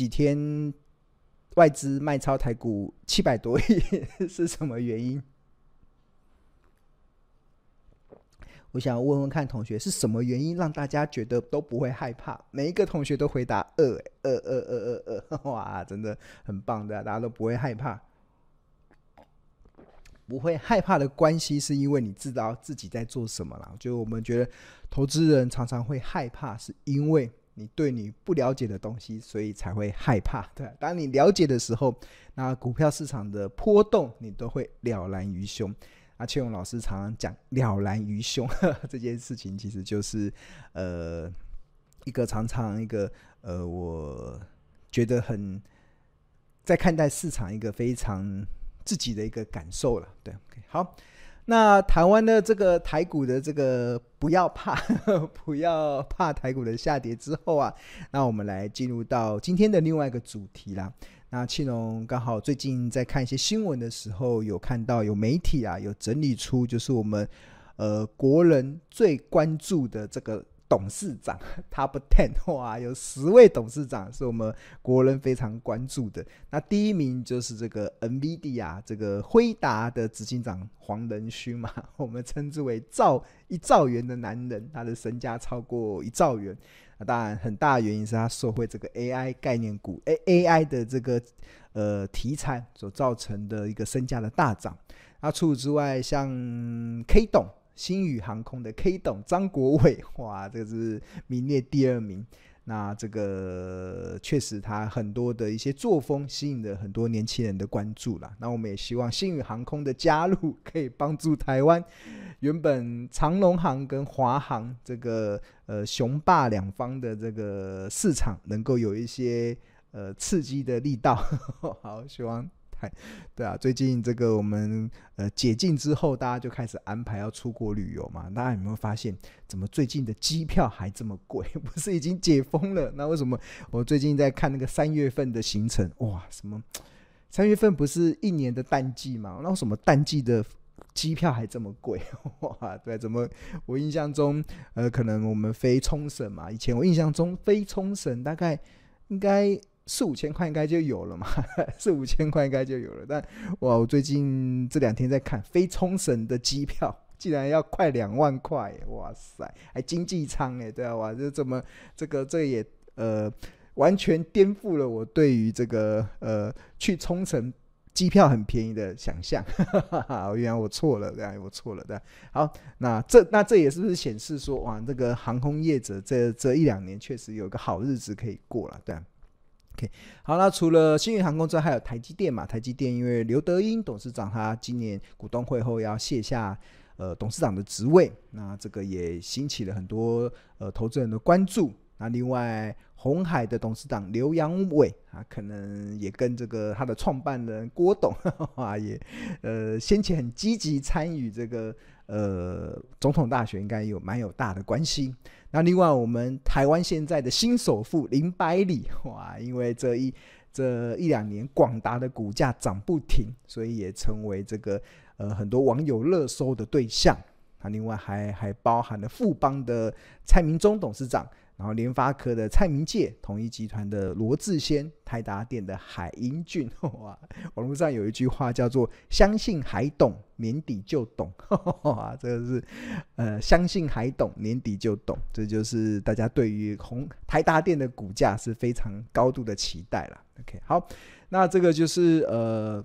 几天外资卖超台股七百多亿 是什么原因？我想问问看同学，是什么原因让大家觉得都不会害怕？每一个同学都回答二二二二二二，哇，真的很棒的，大家都不会害怕。不会害怕的关系，是因为你知道自己在做什么了。就我们觉得，投资人常常会害怕，是因为你对你不了解的东西，所以才会害怕。对，当你了解的时候，那股票市场的波动，你都会了然于胸。阿庆勇老师常常讲“了然于胸” 这件事情，其实就是呃一个常常一个呃，我觉得很在看待市场一个非常自己的一个感受了。对好，那台湾的这个台股的这个不要怕，不要怕台股的下跌之后啊，那我们来进入到今天的另外一个主题啦。那庆龙刚好最近在看一些新闻的时候，有看到有媒体啊有整理出，就是我们呃国人最关注的这个董事长 Top Ten，哇，有十位董事长是我们国人非常关注的。那第一名就是这个 NVIDIA 这个辉达的执行长黄仁勋嘛，我们称之为兆一兆元的男人，他的身家超过一兆元。那当然，很大的原因是他受惠这个 AI 概念股，A AI 的这个呃题材所造成的一个身价的大涨。那除此之外，像 K 董，星宇航空的 K 董张国伟，哇，这个是名列第二名。那这个确实，他很多的一些作风吸引了很多年轻人的关注了。那我们也希望星宇航空的加入可以帮助台湾原本长龙航跟华航这个呃雄霸两方的这个市场能够有一些呃刺激的力道。好，希望。对啊，最近这个我们呃解禁之后，大家就开始安排要出国旅游嘛。大家有没有发现，怎么最近的机票还这么贵？不是已经解封了？那为什么我最近在看那个三月份的行程？哇，什么三月份不是一年的淡季嘛？那为什么淡季的机票还这么贵？哇，对，怎么我印象中呃，可能我们飞冲绳嘛，以前我印象中飞冲绳大概应该。四五千块应该就有了嘛，四五千块应该就有了。但哇，我最近这两天在看飞冲绳的机票，竟然要快两万块！哇塞，还经济舱哎，对啊，哇，这怎么这个这也呃完全颠覆了我对于这个呃去冲绳机票很便宜的想象。原来我错了，对啊，我错了，对。好，那这那这也是不是显示说哇，这个航空业者这这一两年确实有个好日子可以过了，对。好，那除了星宇航空之外，还有台积电嘛？台积电因为刘德英董事长他今年股东会后要卸下呃董事长的职位，那这个也兴起了很多呃投资人的关注。那另外，红海的董事长刘扬伟啊，可能也跟这个他的创办人郭董 啊，也呃先前很积极参与这个呃总统大学，应该有蛮有大的关系。那另外，我们台湾现在的新首富林百里哇，因为这一这一两年广达的股价涨不停，所以也成为这个呃很多网友热搜的对象。那另外还还包含了富邦的蔡明忠董事长。然后联发科的蔡明介，统一集团的罗志先，台达电的海英俊，哇！网络上有一句话叫做“相信海懂，年底就懂”，哇！这个是呃，相信海懂，年底就懂，这就是大家对于红台达电的股价是非常高度的期待了。OK，好，那这个就是呃，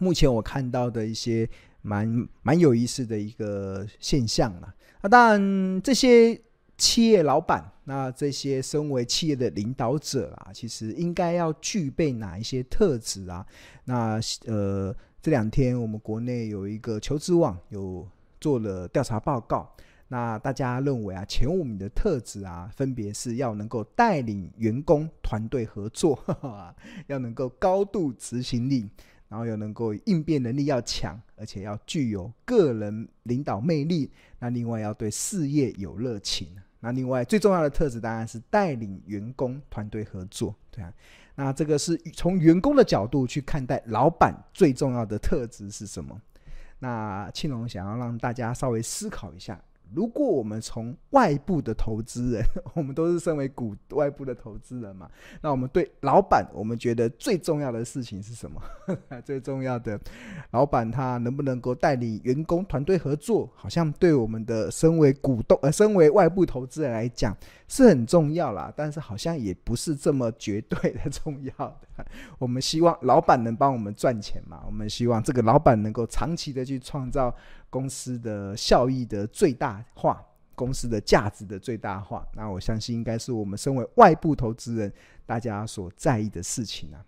目前我看到的一些蛮蛮有意思的一个现象了。那当然这些。企业老板，那这些身为企业的领导者啊，其实应该要具备哪一些特质啊？那呃，这两天我们国内有一个求职网有做了调查报告，那大家认为啊，前五名的特质啊，分别是要能够带领员工团队合作，要能够高度执行力，然后又能够应变能力要强，而且要具有个人领导魅力。那另外要对事业有热情。那另外最重要的特质当然是带领员工团队合作，对啊。那这个是从员工的角度去看待老板最重要的特质是什么？那庆龙想要让大家稍微思考一下，如果我们从外部的投资人，我们都是身为股外部的投资人嘛，那我们对老板，我们觉得最重要的事情是什么？最重要的，老板他能不能够带领员工团队合作？好像对我们的身为股东呃，身为外部投资人来讲是很重要啦，但是好像也不是这么绝对的重要的。我们希望老板能帮我们赚钱嘛，我们希望这个老板能够长期的去创造。公司的效益的最大化，公司的价值的最大化，那我相信应该是我们身为外部投资人，大家所在意的事情啊。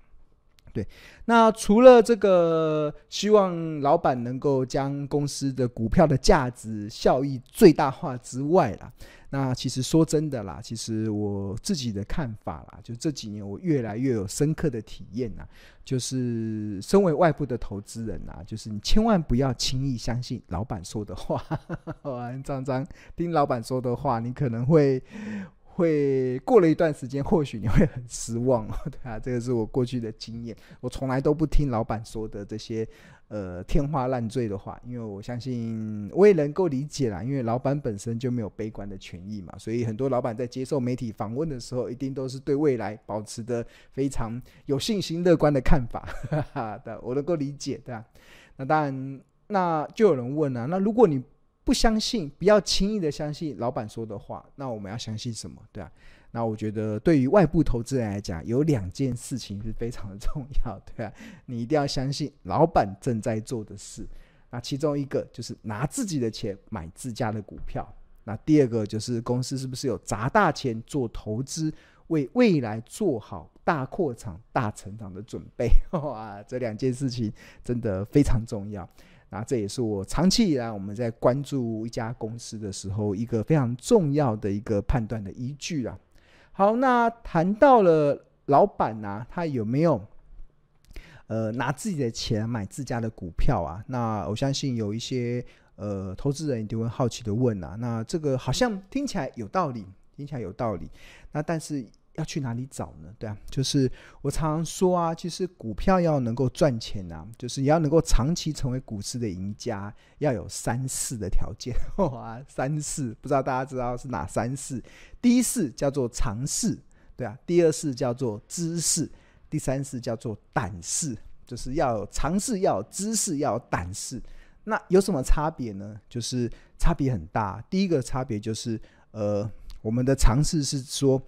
对，那除了这个，希望老板能够将公司的股票的价值效益最大化之外啦。那其实说真的啦，其实我自己的看法啦，就这几年我越来越有深刻的体验呐，就是身为外部的投资人呐，就是你千万不要轻易相信老板说的话，张张听老板说的话，你可能会。会过了一段时间，或许你会很失望哦，对啊，这个是我过去的经验。我从来都不听老板说的这些呃天花乱坠的话，因为我相信我也能够理解啦，因为老板本身就没有悲观的权益嘛，所以很多老板在接受媒体访问的时候，一定都是对未来保持的非常有信心、乐观的看法。哈哈，的，我能够理解，对啊。那当然，那就有人问啊，那如果你不相信，不要轻易的相信老板说的话。那我们要相信什么？对啊，那我觉得对于外部投资人来讲，有两件事情是非常的重要，对啊，你一定要相信老板正在做的事。那其中一个就是拿自己的钱买自家的股票。那第二个就是公司是不是有砸大钱做投资，为未来做好大扩场、大成长的准备？哇，这两件事情真的非常重要。那这也是我长期以来我们在关注一家公司的时候一个非常重要的一个判断的依据啊。好，那谈到了老板啊，他有没有呃拿自己的钱买自家的股票啊？那我相信有一些呃投资人一定会好奇的问啊。那这个好像听起来有道理，听起来有道理。那但是。要去哪里找呢？对啊，就是我常常说啊，其实股票要能够赚钱啊，就是你要能够长期成为股市的赢家，要有三四的条件。哇，三四不知道大家知道是哪三四？第一四叫做尝试，对啊，第二四叫做知识，第三四叫做胆识，就是要有常识，要有知识，要有胆识。那有什么差别呢？就是差别很大。第一个差别就是，呃，我们的尝试是说。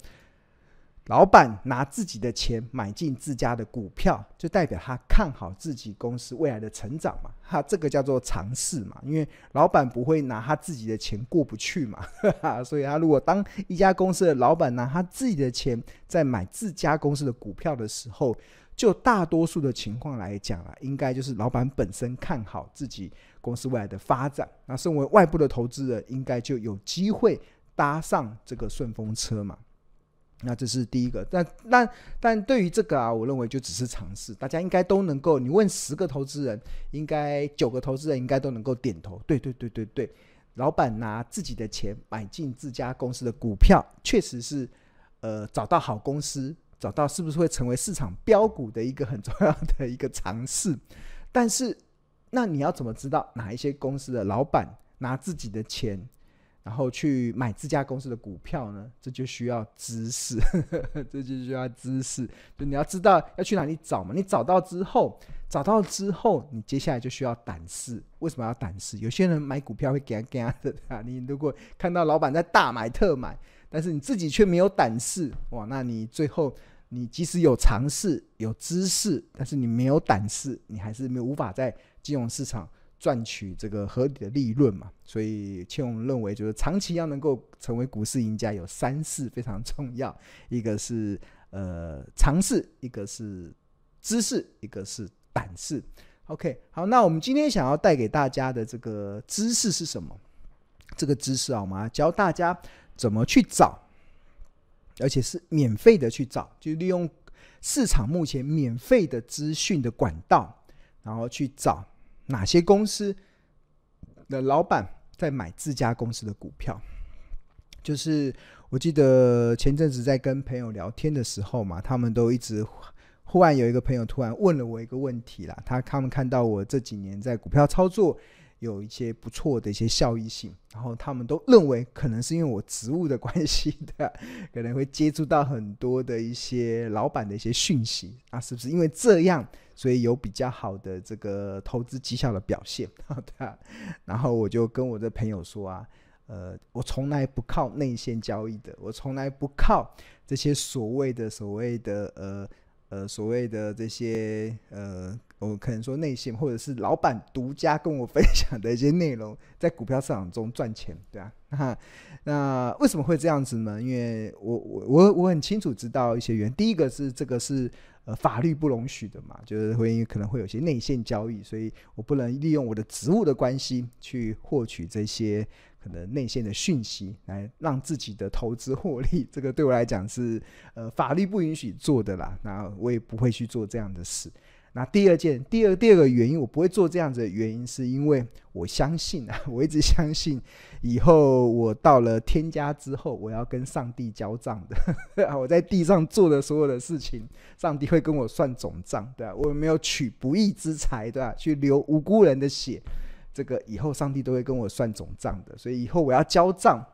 老板拿自己的钱买进自家的股票，就代表他看好自己公司未来的成长嘛？哈这个叫做尝试嘛？因为老板不会拿他自己的钱过不去嘛，所以他如果当一家公司的老板拿他自己的钱在买自家公司的股票的时候，就大多数的情况来讲啊，应该就是老板本身看好自己公司未来的发展。那身为外部的投资人，应该就有机会搭上这个顺风车嘛？那这是第一个，但但但对于这个啊，我认为就只是尝试，大家应该都能够，你问十个投资人，应该九个投资人应该都能够点头，对对对对对，老板拿自己的钱买进自家公司的股票，确实是呃找到好公司，找到是不是会成为市场标股的一个很重要的一个尝试。但是，那你要怎么知道哪一些公司的老板拿自己的钱？然后去买自家公司的股票呢，这就需要知识，这就需要知识。就你要知道要去哪里找嘛。你找到之后，找到之后，你接下来就需要胆识。为什么要胆识？有些人买股票会给他给他的啊。你如果看到老板在大买特买，但是你自己却没有胆识，哇，那你最后你即使有常识、有知识，但是你没有胆识，你还是没有无法在金融市场。赚取这个合理的利润嘛，所以切荣认为，就是长期要能够成为股市赢家，有三事非常重要，一个是呃常识，一个是知识，一个是胆识。OK，好，那我们今天想要带给大家的这个知识是什么？这个知识啊，我们要教大家怎么去找，而且是免费的去找，就利用市场目前免费的资讯的管道，然后去找。哪些公司的老板在买自家公司的股票？就是我记得前阵子在跟朋友聊天的时候嘛，他们都一直忽然有一个朋友突然问了我一个问题啦。他他们看到我这几年在股票操作有一些不错的一些效益性，然后他们都认为可能是因为我职务的关系的，可能会接触到很多的一些老板的一些讯息啊，是不是因为这样，所以有比较好的这个投资绩效的表现？对啊，然后我就跟我的朋友说啊，呃，我从来不靠内线交易的，我从来不靠这些所谓的所谓的呃呃所谓的这些呃。我可能说内线，或者是老板独家跟我分享的一些内容，在股票市场中赚钱，对啊，那为什么会这样子呢？因为我我我我很清楚知道一些原因。第一个是这个是呃法律不容许的嘛，就是会可能会有些内线交易，所以我不能利用我的职务的关系去获取这些可能内线的讯息，来让自己的投资获利。这个对我来讲是呃法律不允许做的啦，那我也不会去做这样的事。那第二件，第二第二个原因，我不会做这样子的原因，是因为我相信啊，我一直相信，以后我到了天家之后，我要跟上帝交账的。我在地上做的所有的事情，上帝会跟我算总账，对吧？我没有取不义之财，对吧？去流无辜人的血，这个以后上帝都会跟我算总账的。所以以后我要交账。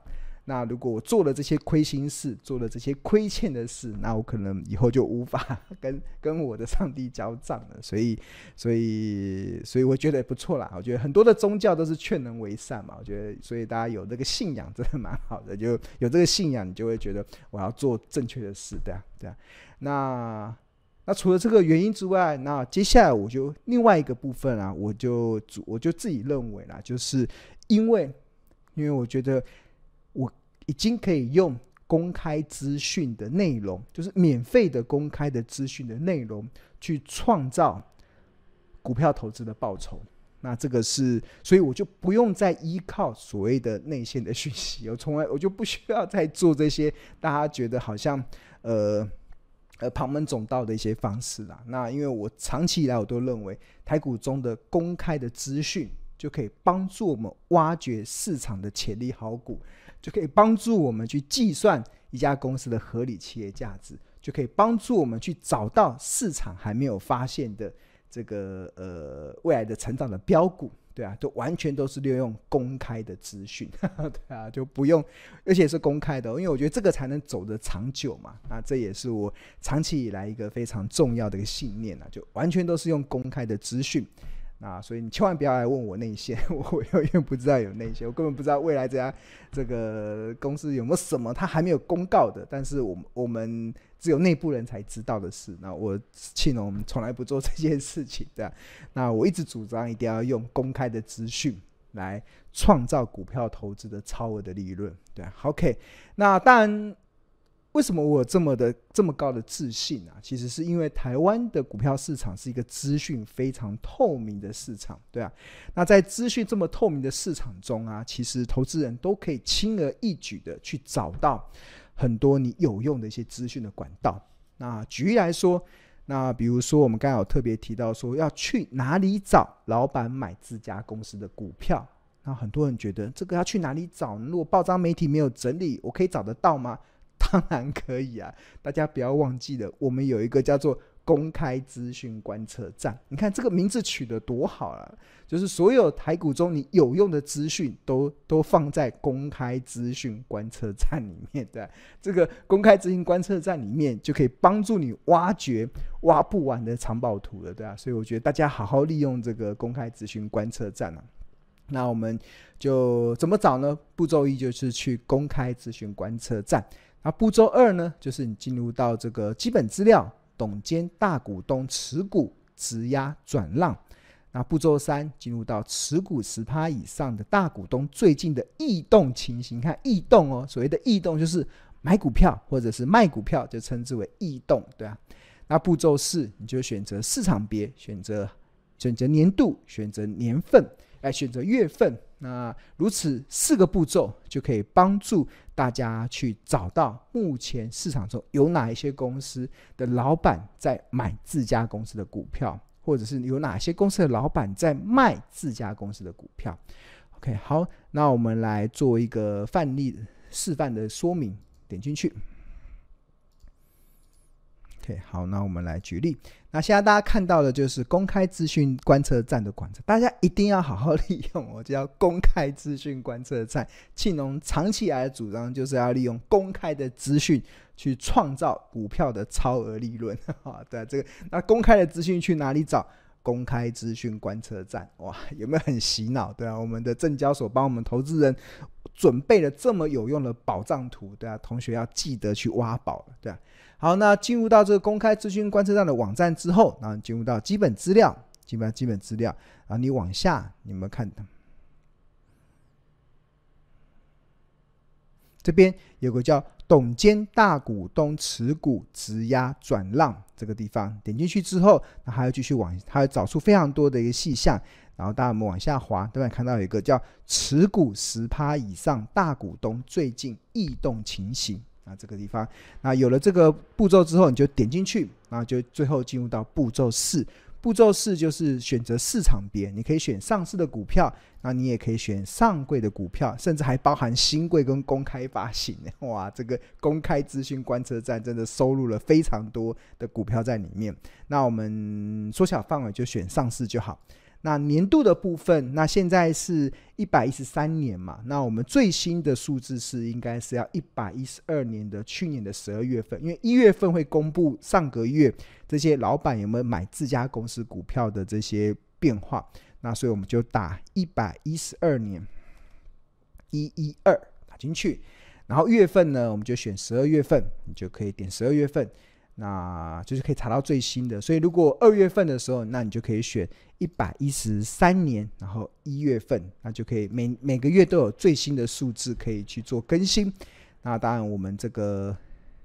那如果我做了这些亏心事，做了这些亏欠的事，那我可能以后就无法 跟跟我的上帝交账了。所以，所以，所以我觉得不错啦。我觉得很多的宗教都是劝人为善嘛。我觉得，所以大家有这个信仰真的蛮好的。就有这个信仰，你就会觉得我要做正确的事，对啊，对啊。那那除了这个原因之外，那接下来我就另外一个部分啊，我就主我就自己认为啦，就是因为因为我觉得。我已经可以用公开资讯的内容，就是免费的公开的资讯的内容，去创造股票投资的报酬。那这个是，所以我就不用再依靠所谓的内线的讯息，我从来我就不需要再做这些大家觉得好像呃呃旁门左道的一些方式啦。那因为我长期以来我都认为台股中的公开的资讯就可以帮助我们挖掘市场的潜力好股。就可以帮助我们去计算一家公司的合理企业价值，就可以帮助我们去找到市场还没有发现的这个呃未来的成长的标股，对啊，都完全都是利用公开的资讯，对啊，就不用，而且是公开的，因为我觉得这个才能走得长久嘛。那这也是我长期以来一个非常重要的一个信念啊，就完全都是用公开的资讯。啊，所以你千万不要来问我内线，我永远不知道有内线，我根本不知道未来这家这个公司有没有什么他还没有公告的，但是我们我们只有内部人才知道的事。那我庆隆我们从来不做这件事情的。那我一直主张一定要用公开的资讯来创造股票投资的超额的利润。对，OK，那当然。为什么我这么的这么高的自信啊？其实是因为台湾的股票市场是一个资讯非常透明的市场，对啊。那在资讯这么透明的市场中啊，其实投资人都可以轻而易举的去找到很多你有用的一些资讯的管道。那举例来说，那比如说我们刚才有特别提到说要去哪里找老板买自家公司的股票，那很多人觉得这个要去哪里找？如果报章媒体没有整理，我可以找得到吗？当然可以啊！大家不要忘记了，我们有一个叫做公开资讯观测站。你看这个名字取得多好啊！就是所有台股中你有用的资讯都都放在公开资讯观测站里面。对，这个公开资讯观测站里面就可以帮助你挖掘挖不完的藏宝图了，对啊，所以我觉得大家好好利用这个公开资讯观测站啊。那我们就怎么找呢？步骤一就是去公开资讯观测站。那步骤二呢，就是你进入到这个基本资料，董监大股东持股质押转让。那步骤三，进入到持股十趴以上的大股东最近的异动情形。看异动哦，所谓的异动就是买股票或者是卖股票，就称之为异动，对啊。那步骤四，你就选择市场别，选择选择年度，选择年份，来选择月份。那如此四个步骤就可以帮助大家去找到目前市场中有哪一些公司的老板在买自家公司的股票，或者是有哪些公司的老板在卖自家公司的股票。OK，好，那我们来做一个范例示范的说明，点进去。OK，好，那我们来举例。那现在大家看到的就是公开资讯观测站的广告，大家一定要好好利用。我叫公开资讯观测站，庆农长期来的主张就是要利用公开的资讯去创造股票的超额利润。啊，对啊，这个那公开的资讯去哪里找？公开资讯观测站，哇，有没有很洗脑？对啊，我们的证交所帮我们投资人准备了这么有用的宝藏图，对啊，同学要记得去挖宝，对啊。好，那进入到这个公开资讯观测站的网站之后，然后进入到基本资料，基本基本资料，然后你往下，你们看，这边有个叫。董监大股东持股质押转让这个地方，点进去之后，那还要继续往，还要找出非常多的一个细项，然后大家我们往下滑，都会看到有一个叫持股十趴以上大股东最近异动情形啊，这个地方，那有了这个步骤之后，你就点进去，然后就最后进入到步骤四。步骤四就是选择市场别，你可以选上市的股票，那你也可以选上柜的股票，甚至还包含新柜跟公开发行。哇，这个公开资讯观测站真的收录了非常多的股票在里面。那我们缩小范围，就选上市就好。那年度的部分，那现在是一百一十三年嘛？那我们最新的数字是应该是要一百一十二年的去年的十二月份，因为一月份会公布上个月这些老板有没有买自家公司股票的这些变化。那所以我们就打一百一十二年一一二打进去，然后月份呢，我们就选十二月份，你就可以点十二月份。那就是可以查到最新的，所以如果二月份的时候，那你就可以选一百一十三年，然后一月份，那就可以每每个月都有最新的数字可以去做更新。那当然，我们这个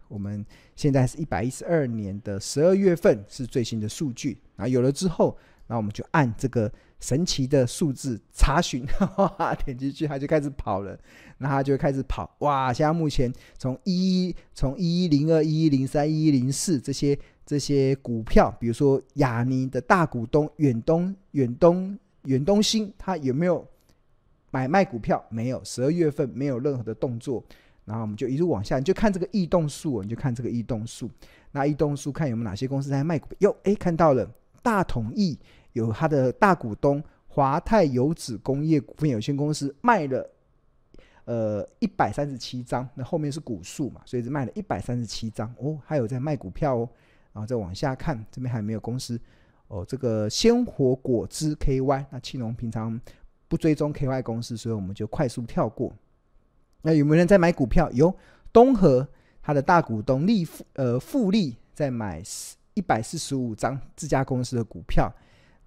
我们现在是一百一十二年的十二月份是最新的数据，然后有了之后，那我们就按这个。神奇的数字查询，点进去它就开始跑了，那它就开始跑。哇！现在目前从一从一一零二、一一零三、一一零四这些这些股票，比如说亚尼的大股东远东远东远东新，它有没有买卖股票？没有，十二月份没有任何的动作。然后我们就一路往下，你就看这个异动数，你就看这个异动数。那异动数看有没有哪些公司在卖股票？哟，哎，看到了，大统益。有他的大股东华泰油脂工业股份有限公司卖了，呃一百三十七张，那后面是股数嘛，所以是卖了一百三十七张哦，还有在卖股票哦，然后再往下看，这边还没有公司哦，这个鲜活果汁 KY，那庆农平常不追踪 KY 公司，所以我们就快速跳过。那有没有人在买股票？有东和他的大股东利富呃富利在买一百四十五张自家公司的股票。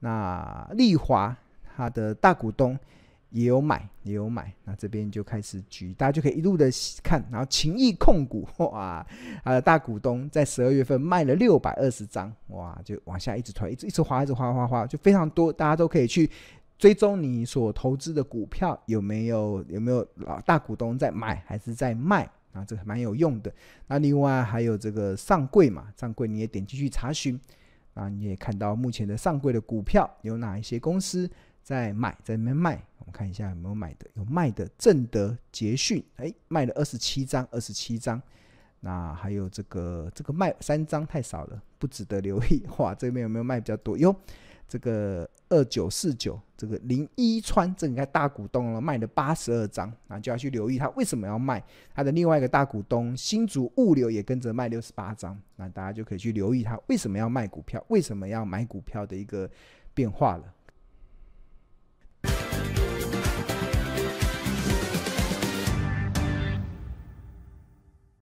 那丽华它的大股东也有买，也有买。那这边就开始举，大家就可以一路的看。然后勤益控股哇，它的大股东在十二月份卖了六百二十张，哇，就往下一直推，一直一直滑，一直滑滑滑，就非常多。大家都可以去追踪你所投资的股票有没有有没有老大股东在买还是在卖啊？这个蛮有用的。那另外还有这个上柜嘛，上柜你也点进去查询。啊，你也看到目前的上柜的股票有哪一些公司在买，在里面卖？我们看一下有没有买的，有卖的正德捷讯，哎，卖了二十七张，二十七张。那还有这个这个卖三张太少了，不值得留意。哇，这边有没有卖比较多？哟。这个二九四九，这个林一川，这应该大股东了，卖了八十二张，那就要去留意他为什么要卖。他的另外一个大股东新竹物流也跟着卖六十八张，那大家就可以去留意他为什么要卖股票，为什么要买股票的一个变化了。